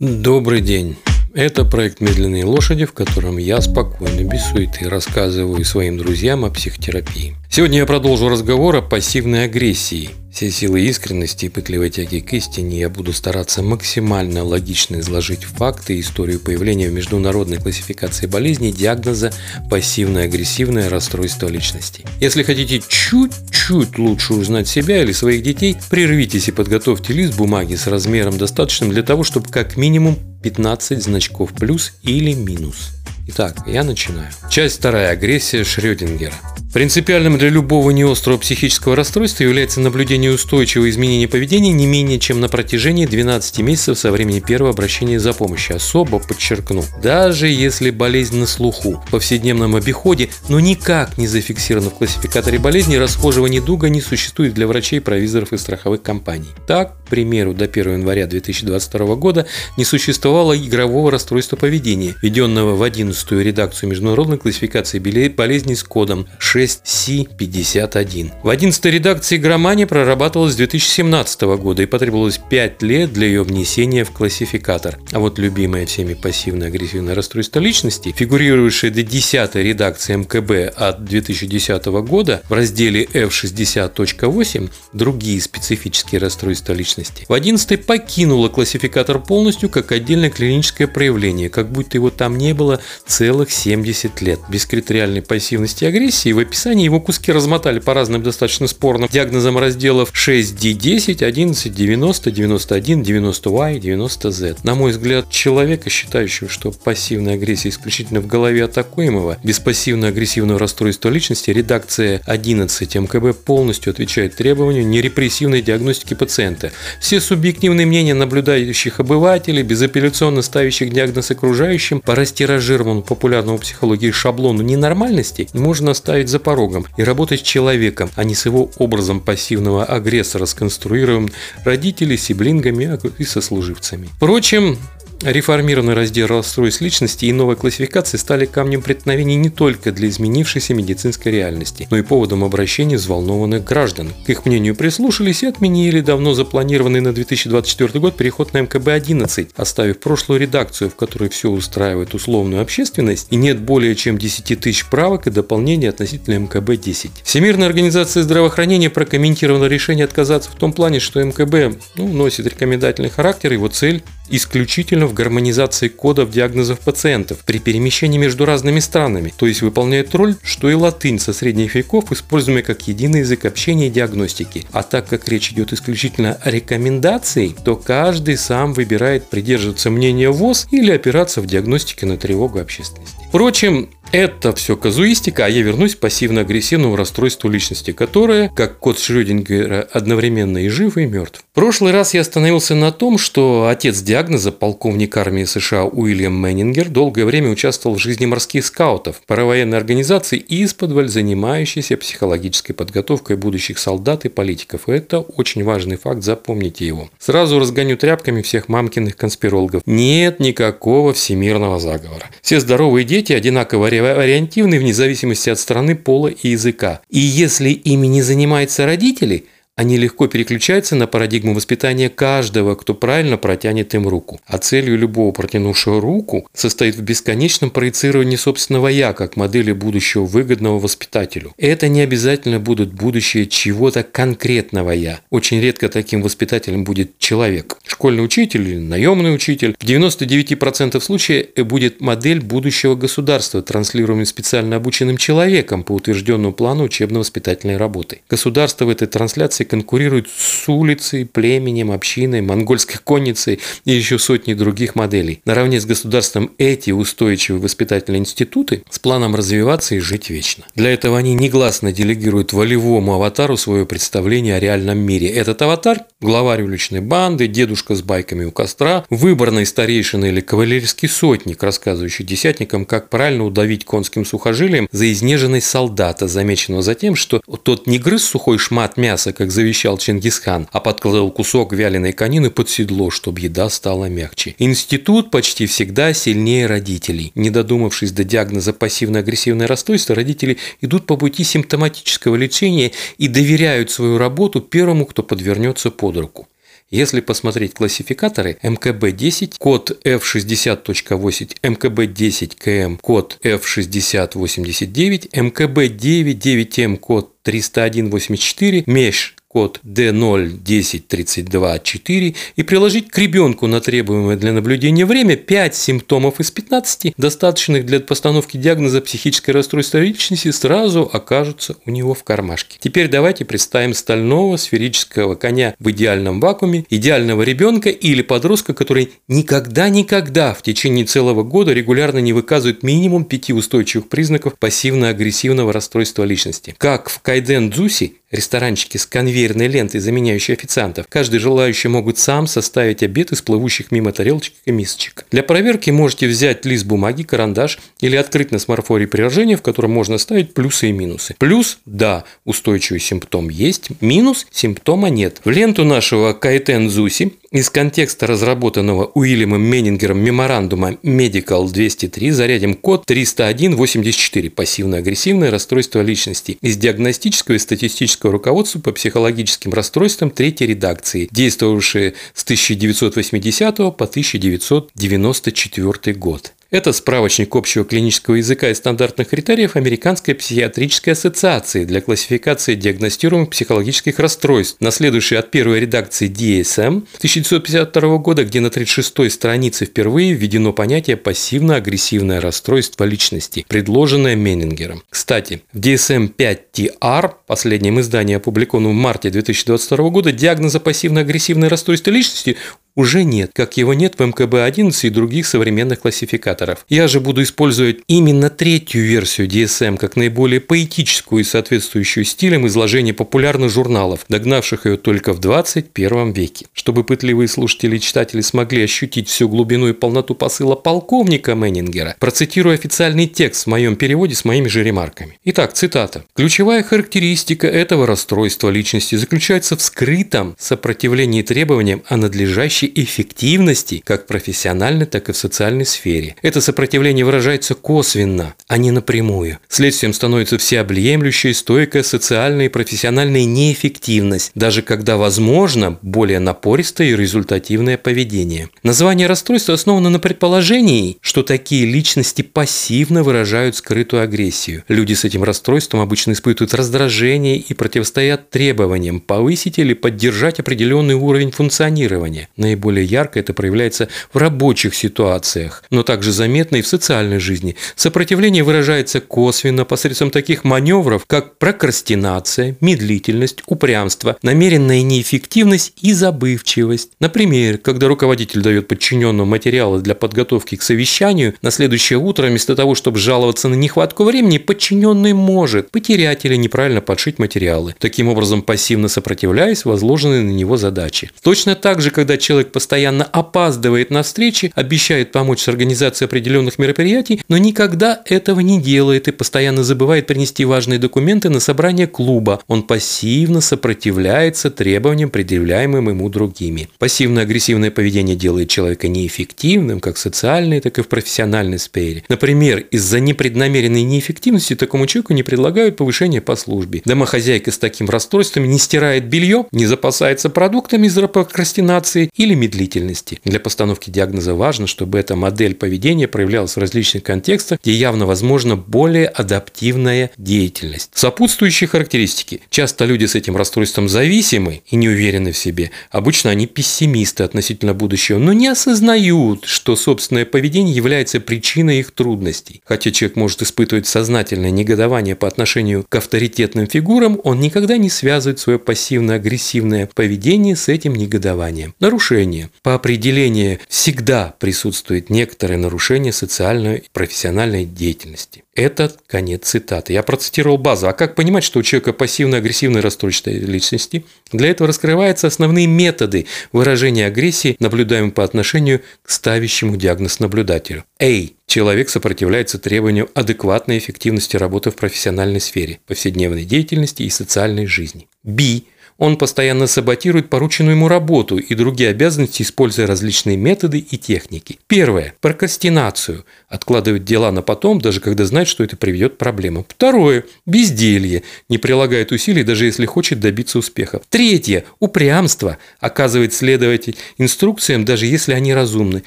Добрый день. Это проект «Медленные лошади», в котором я спокойно, без суеты, рассказываю своим друзьям о психотерапии. Сегодня я продолжу разговор о пассивной агрессии. Все силы искренности и пытливой тяги к истине я буду стараться максимально логично изложить факты и историю появления в международной классификации болезней диагноза пассивно-агрессивное расстройство личности. Если хотите чуть-чуть лучше узнать себя или своих детей, прервитесь и подготовьте лист бумаги с размером достаточным для того, чтобы как минимум 15 значков плюс или минус. Итак, я начинаю. Часть вторая. Агрессия Шрёдингера. Принципиальным для любого неострого психического расстройства является наблюдение устойчивого изменения поведения не менее чем на протяжении 12 месяцев со времени первого обращения за помощью. Особо подчеркну, даже если болезнь на слуху, в повседневном обиходе, но никак не зафиксирована в классификаторе болезни, расхожего недуга не существует для врачей, провизоров и страховых компаний. Так, к примеру, до 1 января 2022 года не существовало игрового расстройства поведения, введенного в 11 редакцию международной классификации болезней с кодом 6 6C51. В 11 редакции Громани прорабатывалась с 2017 года и потребовалось 5 лет для ее внесения в классификатор. А вот любимое всеми пассивно-агрессивное расстройство личности, фигурирующее до 10 редакции МКБ от 2010 года в разделе F60.8 «Другие специфические расстройства личности», в 11 покинуло классификатор полностью как отдельное клиническое проявление, как будто его там не было целых 70 лет. Без критериальной пассивности и агрессии в описании его куски размотали по разным достаточно спорным диагнозам разделов 6D10, 11, 90, 91, 90Y, 90Z. На мой взгляд, человека, считающего, что пассивная агрессия исключительно в голове атакуемого, без пассивно-агрессивного расстройства личности, редакция 11 МКБ полностью отвечает требованию нерепрессивной диагностики пациента. Все субъективные мнения наблюдающих обывателей, безапелляционно ставящих диагноз окружающим, по растиражированному популярному психологии шаблону ненормальности можно оставить за за порогом и работать с человеком, а не с его образом пассивного агрессора, сконструированным родителями, сиблингами и сослуживцами. Впрочем, Реформированный раздел расстройств личности и новая классификация стали камнем преткновения не только для изменившейся медицинской реальности, но и поводом обращения взволнованных граждан. К их мнению прислушались и отменили давно запланированный на 2024 год переход на МКБ-11, оставив прошлую редакцию, в которой все устраивает условную общественность и нет более чем 10 тысяч правок и дополнений относительно МКБ-10. Всемирная организация здравоохранения прокомментировала решение отказаться в том плане, что МКБ ну, носит рекомендательный характер, его цель исключительно в гармонизации кодов диагнозов пациентов при перемещении между разными странами, то есть выполняет роль, что и латынь со средних веков, используемая как единый язык общения и диагностики. А так как речь идет исключительно о рекомендации, то каждый сам выбирает придерживаться мнения ВОЗ или опираться в диагностике на тревогу общественности. Впрочем, это все казуистика, а я вернусь к пассивно-агрессивному расстройству личности, которое, как кот Шрёдингера, одновременно и жив, и мертв. В прошлый раз я остановился на том, что отец диагноза, полковник армии США Уильям Меннингер, долгое время участвовал в жизни морских скаутов, паровоенной организации и из-под занимающейся психологической подготовкой будущих солдат и политиков. это очень важный факт, запомните его. Сразу разгоню тряпками всех мамкиных конспирологов. Нет никакого всемирного заговора. Все здоровые дети одинаково вариативны вне зависимости от страны, пола и языка. И если ими не занимаются родители – они легко переключаются на парадигму воспитания каждого, кто правильно протянет им руку. А целью любого протянувшего руку состоит в бесконечном проецировании собственного «я» как модели будущего выгодного воспитателю. Это не обязательно будут будущее чего-то конкретного «я». Очень редко таким воспитателем будет человек. Школьный учитель или наемный учитель. В 99% случаев будет модель будущего государства, транслируемая специально обученным человеком по утвержденному плану учебно-воспитательной работы. Государство в этой трансляции конкурирует с улицей, племенем, общиной, монгольской конницей и еще сотней других моделей. Наравне с государством эти устойчивые воспитательные институты с планом развиваться и жить вечно. Для этого они негласно делегируют волевому аватару свое представление о реальном мире. Этот аватар – главарь уличной банды, дедушка с байками у костра, выборный старейшина или кавалерийский сотник, рассказывающий десятникам, как правильно удавить конским сухожилием за изнеженность солдата, замеченного за тем, что тот не грыз сухой шмат мяса, как завещал Чингисхан, а подкладывал кусок вяленой конины под седло, чтобы еда стала мягче. Институт почти всегда сильнее родителей. Не додумавшись до диагноза пассивно-агрессивное расстройство, родители идут по пути симптоматического лечения и доверяют свою работу первому, кто подвернется под руку. Если посмотреть классификаторы МКБ-10, код F60.8, МКБ-10КМ, код F6089, МКБ-9, код 301.84, МЕШ код D01032-4 и приложить к ребенку на требуемое для наблюдения время 5 симптомов из 15, достаточных для постановки диагноза психическое расстройство личности, сразу окажутся у него в кармашке. Теперь давайте представим стального сферического коня в идеальном вакууме, идеального ребенка или подростка, который никогда-никогда в течение целого года регулярно не выказывает минимум пяти устойчивых признаков пассивно-агрессивного расстройства личности. Как в Кайден Дзуси Ресторанчики с конвейерной лентой, заменяющей официантов. Каждый желающий могут сам составить обед из плывущих мимо тарелочек и мисочек. Для проверки можете взять лист бумаги, карандаш или открыть на смартфоне приложение, в котором можно ставить плюсы и минусы. Плюс – да, устойчивый симптом есть, минус – симптома нет. В ленту нашего Кайтен Зуси из контекста разработанного Уильямом Меннингером меморандума Medical 203 зарядим код 301.84 пассивно-агрессивное расстройство личности из диагностического и статистического руководства по психологическим расстройствам третьей редакции, действовавшие с 1980 по 1994 год. Это справочник общего клинического языка и стандартных критериев Американской психиатрической ассоциации для классификации диагностируемых психологических расстройств, наследующий от первой редакции DSM 1952 года, где на 36-й странице впервые введено понятие пассивно-агрессивное расстройство личности, предложенное Меннингером. Кстати, в DSM 5TR, последнем издании, опубликованном в марте 2022 года, диагноза пассивно-агрессивное расстройство личности уже нет, как его нет в МКБ-11 и других современных классификаторов. Я же буду использовать именно третью версию DSM как наиболее поэтическую и соответствующую стилям изложения популярных журналов, догнавших ее только в 21 веке. Чтобы пытливые слушатели и читатели смогли ощутить всю глубину и полноту посыла полковника Меннингера, процитирую официальный текст в моем переводе с моими же ремарками. Итак, цитата. «Ключевая характеристика этого расстройства личности заключается в скрытом сопротивлении требованиям о надлежащей эффективности как в профессиональной, так и в социальной сфере. Это сопротивление выражается косвенно, а не напрямую. Следствием становится всеобъемлющая стойкая социальная и профессиональная неэффективность, даже когда возможно более напористое и результативное поведение. Название расстройства основано на предположении, что такие личности пассивно выражают скрытую агрессию. Люди с этим расстройством обычно испытывают раздражение и противостоят требованиям повысить или поддержать определенный уровень функционирования. Наиболее Наиболее ярко это проявляется в рабочих ситуациях, но также заметно и в социальной жизни. Сопротивление выражается косвенно посредством таких маневров, как прокрастинация, медлительность, упрямство, намеренная неэффективность и забывчивость. Например, когда руководитель дает подчиненному материалы для подготовки к совещанию, на следующее утро вместо того, чтобы жаловаться на нехватку времени, подчиненный может потерять или неправильно подшить материалы, таким образом пассивно сопротивляясь возложенной на него задаче. Точно так же, когда человек человек постоянно опаздывает на встречи, обещает помочь с организацией определенных мероприятий, но никогда этого не делает и постоянно забывает принести важные документы на собрание клуба. Он пассивно сопротивляется требованиям, предъявляемым ему другими. Пассивно-агрессивное поведение делает человека неэффективным как в социальной, так и в профессиональной сфере. Например, из-за непреднамеренной неэффективности такому человеку не предлагают повышение по службе. Домохозяйка с таким расстройством не стирает белье, не запасается продуктами из-за прокрастинации или медлительности. Для постановки диагноза важно, чтобы эта модель поведения проявлялась в различных контекстах, где явно возможна более адаптивная деятельность. Сопутствующие характеристики. Часто люди с этим расстройством зависимы и не уверены в себе. Обычно они пессимисты относительно будущего, но не осознают, что собственное поведение является причиной их трудностей. Хотя человек может испытывать сознательное негодование по отношению к авторитетным фигурам, он никогда не связывает свое пассивно-агрессивное поведение с этим негодованием. Нарушение нарушение. По определению всегда присутствует некоторое нарушение социальной и профессиональной деятельности. Это конец цитаты. Я процитировал базу. А как понимать, что у человека пассивно-агрессивное расстройство личности? Для этого раскрываются основные методы выражения агрессии, наблюдаемые по отношению к ставящему диагноз наблюдателю. A. Человек сопротивляется требованию адекватной эффективности работы в профессиональной сфере, повседневной деятельности и социальной жизни. B Он постоянно саботирует порученную ему работу и другие обязанности, используя различные методы и техники. Первое. Прокрастинацию. Откладывает дела на потом, даже когда знает, что это приведет к проблемам. Второе. Безделье. Не прилагает усилий, даже если хочет добиться успеха. Третье. Упрямство. Оказывает следователь инструкциям, даже если они разумны.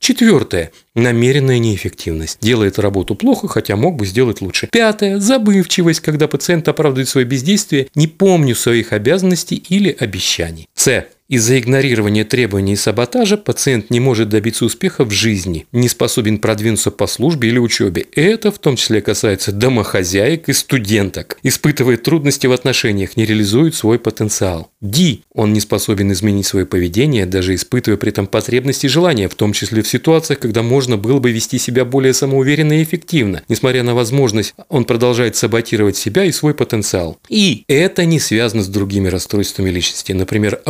Четвертое. Намеренная неэффективность. Делает работу плохо, хотя мог бы сделать лучше. Пятое. Забывчивость, когда пациент оправдывает свое бездействие, не помню своих обязанностей или обещаний. С. Из-за игнорирования требований и саботажа пациент не может добиться успеха в жизни, не способен продвинуться по службе или учебе. Это в том числе касается домохозяек и студенток. Испытывает трудности в отношениях, не реализует свой потенциал. Ди. Он не способен изменить свое поведение, даже испытывая при этом потребности и желания, в том числе в ситуациях, когда можно было бы вести себя более самоуверенно и эффективно. Несмотря на возможность, он продолжает саботировать себя и свой потенциал. И это не связано с другими расстройствами личности, например,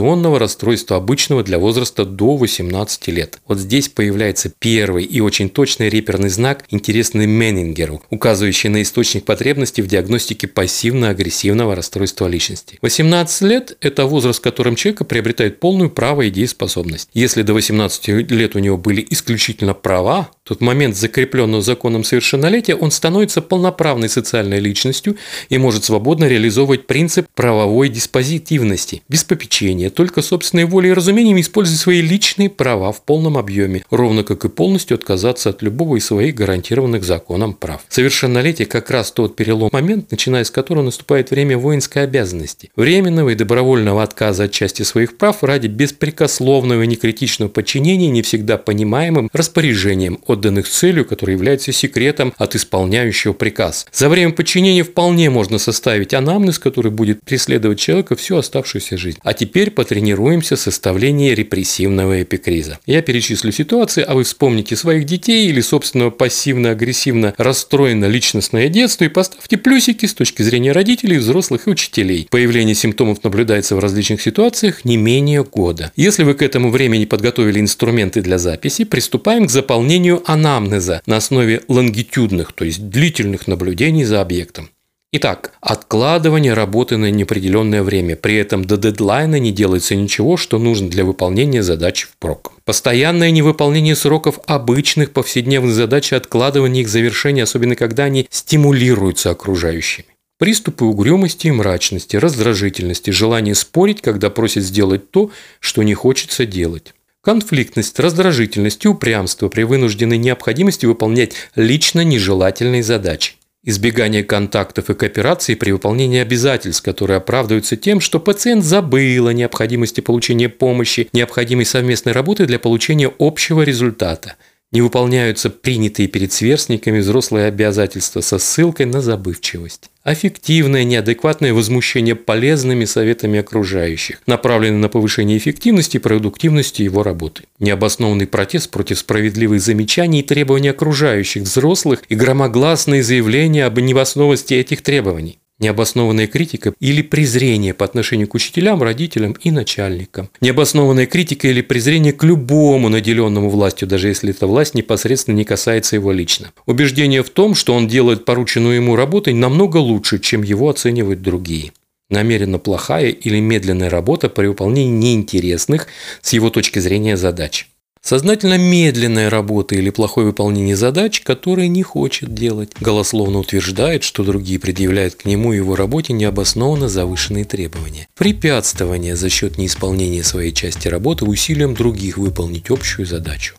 оппозиционного расстройства обычного для возраста до 18 лет. Вот здесь появляется первый и очень точный реперный знак, интересный Меннингеру, указывающий на источник потребности в диагностике пассивно-агрессивного расстройства личности. 18 лет – это возраст, в котором человек приобретает полную право и дееспособность. Если до 18 лет у него были исключительно права, то в момент закрепленного законом совершеннолетия он становится полноправной социальной личностью и может свободно реализовывать принцип правовой диспозитивности, без попечения, только собственной волей и разумением используя свои личные права в полном объеме, ровно как и полностью отказаться от любого из своих гарантированных законом прав. Совершеннолетие как раз тот перелом момент, начиная с которого наступает время воинской обязанности, временного и добровольного отказа от части своих прав ради беспрекословного и некритичного подчинения не всегда понимаемым распоряжением, отданных целью, которая является секретом от исполняющего приказ. За время подчинения вполне можно составить анамнез, который будет преследовать человека всю оставшуюся жизнь. А теперь потренируемся в составлении репрессивного эпикриза. Я перечислю ситуации, а вы вспомните своих детей или собственного пассивно-агрессивно расстроено личностное детство и поставьте плюсики с точки зрения родителей, взрослых и учителей. Появление симптомов наблюдается в различных ситуациях не менее года. Если вы к этому времени подготовили инструменты для записи, приступаем к заполнению анамнеза на основе лонгитюдных, то есть длительных наблюдений за объектом. Итак, откладывание работы на неопределенное время. При этом до дедлайна не делается ничего, что нужно для выполнения задачи впрок. Постоянное невыполнение сроков обычных повседневных задач и откладывание их завершения, особенно когда они стимулируются окружающими. Приступы угрюмости и мрачности, раздражительности, желание спорить, когда просят сделать то, что не хочется делать. Конфликтность, раздражительность и упрямство при вынужденной необходимости выполнять лично нежелательные задачи. Избегание контактов и кооперации при выполнении обязательств, которые оправдываются тем, что пациент забыл о необходимости получения помощи, необходимой совместной работы для получения общего результата – не выполняются принятые перед сверстниками взрослые обязательства со ссылкой на забывчивость. Аффективное, неадекватное возмущение полезными советами окружающих, направленное на повышение эффективности и продуктивности его работы. Необоснованный протест против справедливых замечаний и требований окружающих взрослых и громогласные заявления об невоснованности этих требований необоснованная критика или презрение по отношению к учителям, родителям и начальникам. Необоснованная критика или презрение к любому наделенному властью, даже если эта власть непосредственно не касается его лично. Убеждение в том, что он делает порученную ему работу намного лучше, чем его оценивают другие намеренно плохая или медленная работа при выполнении неинтересных с его точки зрения задач. Сознательно медленная работа или плохое выполнение задач, которые не хочет делать. Голословно утверждает, что другие предъявляют к нему и его работе необоснованно завышенные требования. Препятствование за счет неисполнения своей части работы усилием других выполнить общую задачу.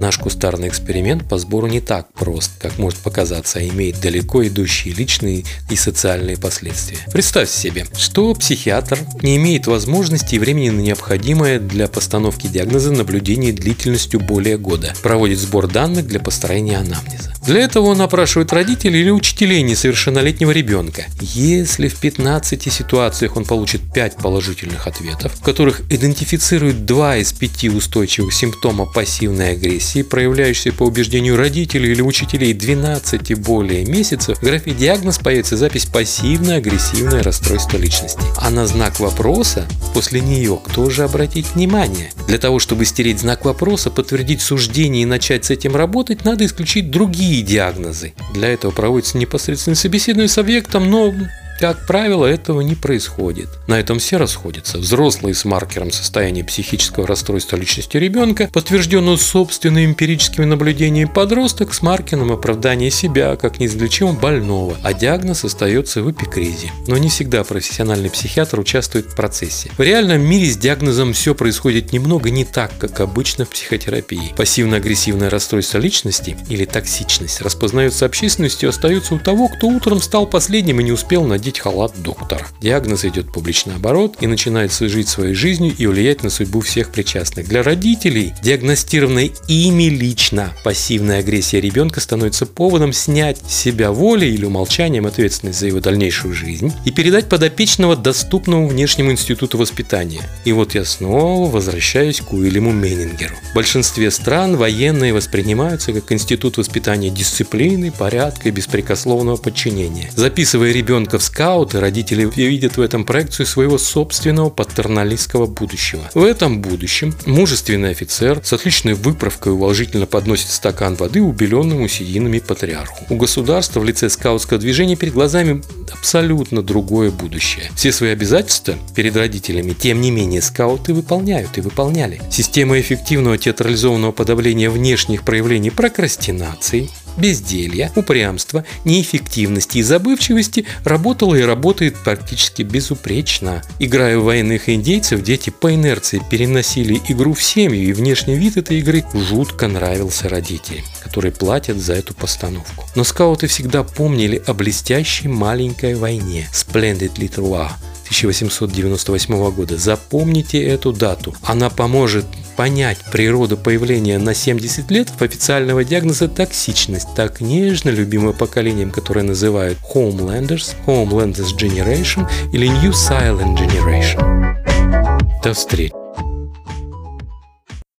Наш кустарный эксперимент по сбору не так прост, как может показаться, а имеет далеко идущие личные и социальные последствия. Представьте себе, что психиатр не имеет возможности и времени на необходимое для постановки диагноза наблюдение длительностью более года, проводит сбор данных для построения анамнеза. Для этого он опрашивает родителей или учителей несовершеннолетнего ребенка. Если в 15 ситуациях он получит 5 положительных ответов, в которых идентифицирует 2 из 5 устойчивых симптома пассивной агрессии, проявляющейся по убеждению родителей или учителей 12 и более месяцев, в графе «Диагноз» появится запись «Пассивно-агрессивное расстройство личности». А на знак вопроса после нее кто же обратить внимание? Для того, чтобы стереть знак вопроса, подтвердить суждение и начать с этим работать, надо исключить другие диагнозы. Для этого проводится непосредственное собеседование с объектом, но Как правило, этого не происходит. На этом все расходятся. Взрослые с маркером состояния психического расстройства личности ребенка, подтвержденную собственными эмпирическими наблюдениями подросток с маркером оправдания себя как неизлечимо больного, а диагноз остается в эпикризе. Но не всегда профессиональный психиатр участвует в процессе. В реальном мире с диагнозом все происходит немного не так, как обычно в психотерапии. Пассивно-агрессивное расстройство личности или токсичность распознается общественностью и остается у того, кто утром стал последним и не успел надеть халат доктора. Диагноз идет в публичный оборот и начинает жить своей жизнью и влиять на судьбу всех причастных. Для родителей, диагностированной ими лично пассивная агрессия ребенка становится поводом снять с себя волей или умолчанием ответственность за его дальнейшую жизнь и передать подопечного доступному внешнему институту воспитания. И вот я снова возвращаюсь к Уильяму Меннингеру. В большинстве стран военные воспринимаются как институт воспитания дисциплины, порядка и беспрекословного подчинения. Записывая ребенка в скауты, родители видят в этом проекцию своего собственного патерналистского будущего. В этом будущем мужественный офицер с отличной выправкой уважительно подносит стакан воды убеленному сединами патриарху. У государства в лице скаутского движения перед глазами абсолютно другое будущее. Все свои обязательства перед родителями, тем не менее, скауты выполняют и выполняли. Система эффективного театрализованного подавления внешних проявлений прокрастинации, безделья, упрямства, неэффективности и забывчивости работала и работает практически безупречно. Играя в военных индейцев, дети по инерции переносили игру в семью, и внешний вид этой игры жутко нравился родителям, которые платят за эту постановку. Но скауты всегда помнили о блестящей маленькой войне Splendid Little War 1898 года. Запомните эту дату. Она поможет понять природу появления на 70 лет в официального диагноза токсичность, так нежно любимое поколением, которое называют Homelanders, Homelanders Generation или New Silent Generation. До встречи!